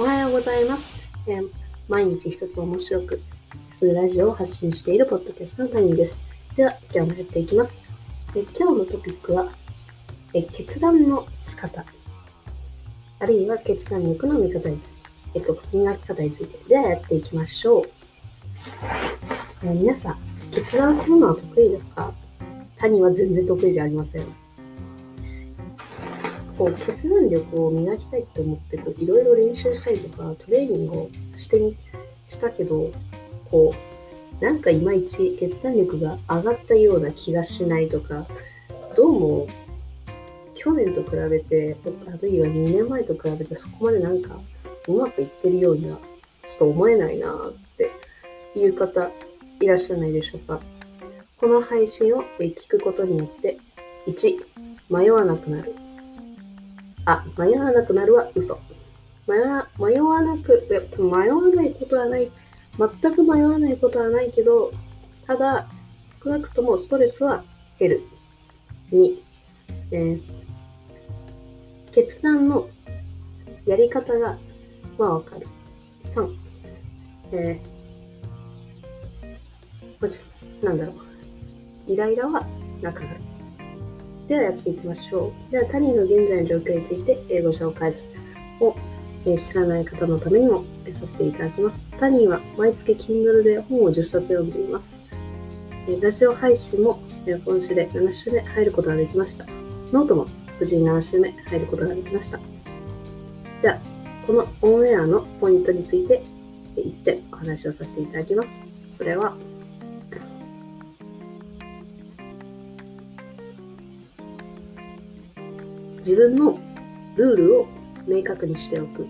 おはようございます。えー毎日一つ面白く、するラジオを発信しているポッドキャストの谷です。では、今日もやっていきます。え今日のトピックは、え決断の仕方、あるいは決断力の見方について、えっと、磨き方について、ではやっていきましょう。え皆さん、決断するのは得意ですか？谷は全然得意じゃありません。こう決断力を磨きたいと思ってこういろいろ練習したりとかトレーニングをしてみしたけどこうなんかいまいち決断力が上がったような気がしないとかどうも去年と比べてあるいは2年前と比べてそこまでなんかうまくいってるようにはちょっと思えないなっていう方いらっしゃらないでしょうか。この配信を聞くことによって1迷わなくなる。あ、迷わなくなるは嘘。迷わなく、迷わないことはない。全く迷わないことはないけど、ただ、少なくともストレスは減る。2、えー決断のやり方が、まあわかる。3、えー、なんだろう。イライラはなくなる。ではやっていきましょう。では、他人の現在の状況について英語紹介を、えー知らない方のためにもえさせていただきます。他人は毎月 Kindle で本を10冊読んでいます。えラジオ配信もえ今週で7週目入ることができました。ノートも無事に7週目入ることができました。では、このオンエアのポイントについてえー言ってお話をさせていただきます。それは、自分のルールを明確にしておく。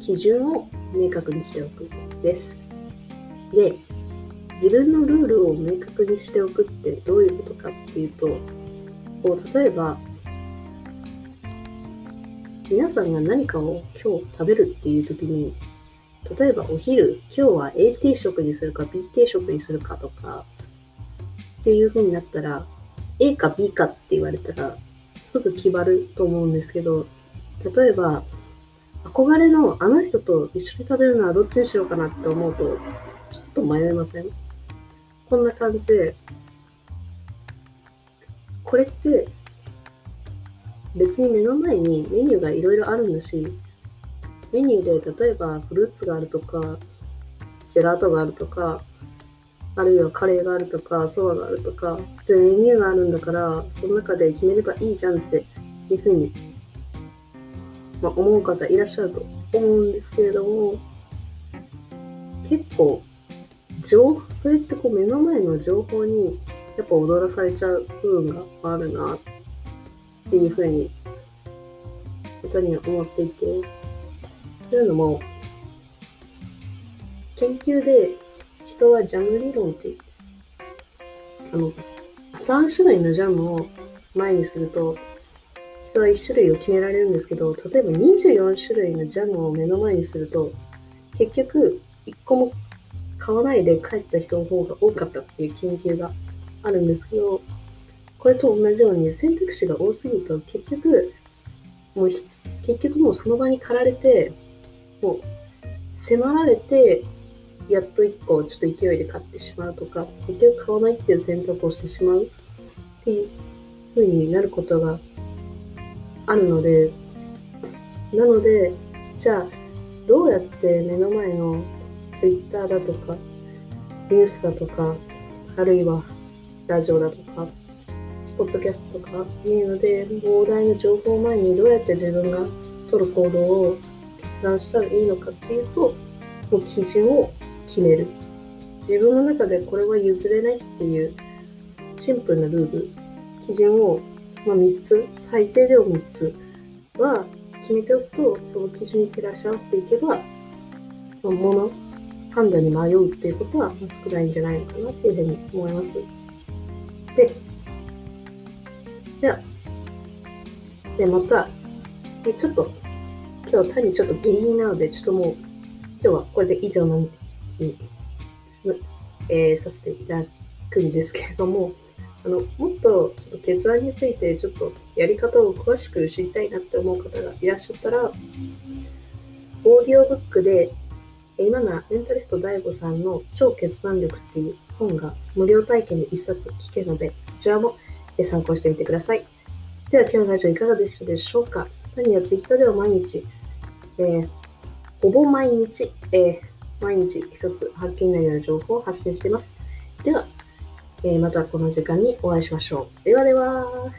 基準を明確にしておく。です。で、自分のルールを明確にしておくってどういうことかっていうと、こう例えば、皆さんが何かを今日食べるっていう時に、例えばお昼、今日は A 定食にするか B 定食にするかとか、っていう風になったら、A か B かって言われたら、すぐ決まると思うんですけど、例えば、憧れのあの人と一緒に食べるのはどっちにしようかなって思うと、ちょっと迷いません？こんな感じで、これって、別に目の前にメニューがいろいろあるんだし、メニューで例えばフルーツがあるとか、ジェラートがあるとか、あるいはカレーがあるとか、そばがあるとか、でメニューがあるんだから、その中で決めればいいじゃんっていうふうに、まあ、思う方いらっしゃると思うんですけれども、結構、情それってこう目の前の情報にやっぱ踊らされちゃう部分があるなっていうふうに、ことに思っていて、というのも、研究で人はジャム理論ってって、あの、3種類のジャムを前にすると、人は1種類を決められるんですけど、例えば24種類のジャムを目の前にすると、結局1個も買わないで帰った人の方が多かったっていう研究があるんですけど、これと同じように選択肢が多すぎると結局、もう結局もうその場に駆られて、もう迫られて、やっと1個ちょっと勢いで買ってしまうとか、結局買わないっていう選択をしてしまう。っていう風になることがあるので、なので、じゃあ、どうやって目の前の Twitter だとか、ニュースだとか、あるいはラジオだとか、ポッドキャストとかいうので、膨大な情報を前にどうやって自分が取る行動を決断したらいいのかっていうと、もう基準を決める。自分の中でこれは譲れないっていうシンプルなルール、基準を、まあ、3つ、最低でも3つは決めておくと、その基準に照らし合わせていけば、まあ、物、判断に迷うっていうことは少ないんじゃないのかなっていうふうに思います。で、では、で、また、でちょっと、今日単にちょっとギリギリなので、ちょっともう、今日はこれで以上なに、すえーさせていただくんですけれども、あの、もっとちょっと決断についてちょっとやり方を詳しく知りたいなって思う方がいらっしゃったら、オーディオブックで、今なメンタリスト DAIGO さんの超決断力っていう本が無料体験で一冊聞けるので、そちらも参考してみてください。では今日のラジオいかがでしたでしょうか？何や Twitter では毎日、えーほぼ毎日、えー毎日一つ発見内容の情報を発信しています。では、えーまたこの時間にお会いしましょう。ではでは。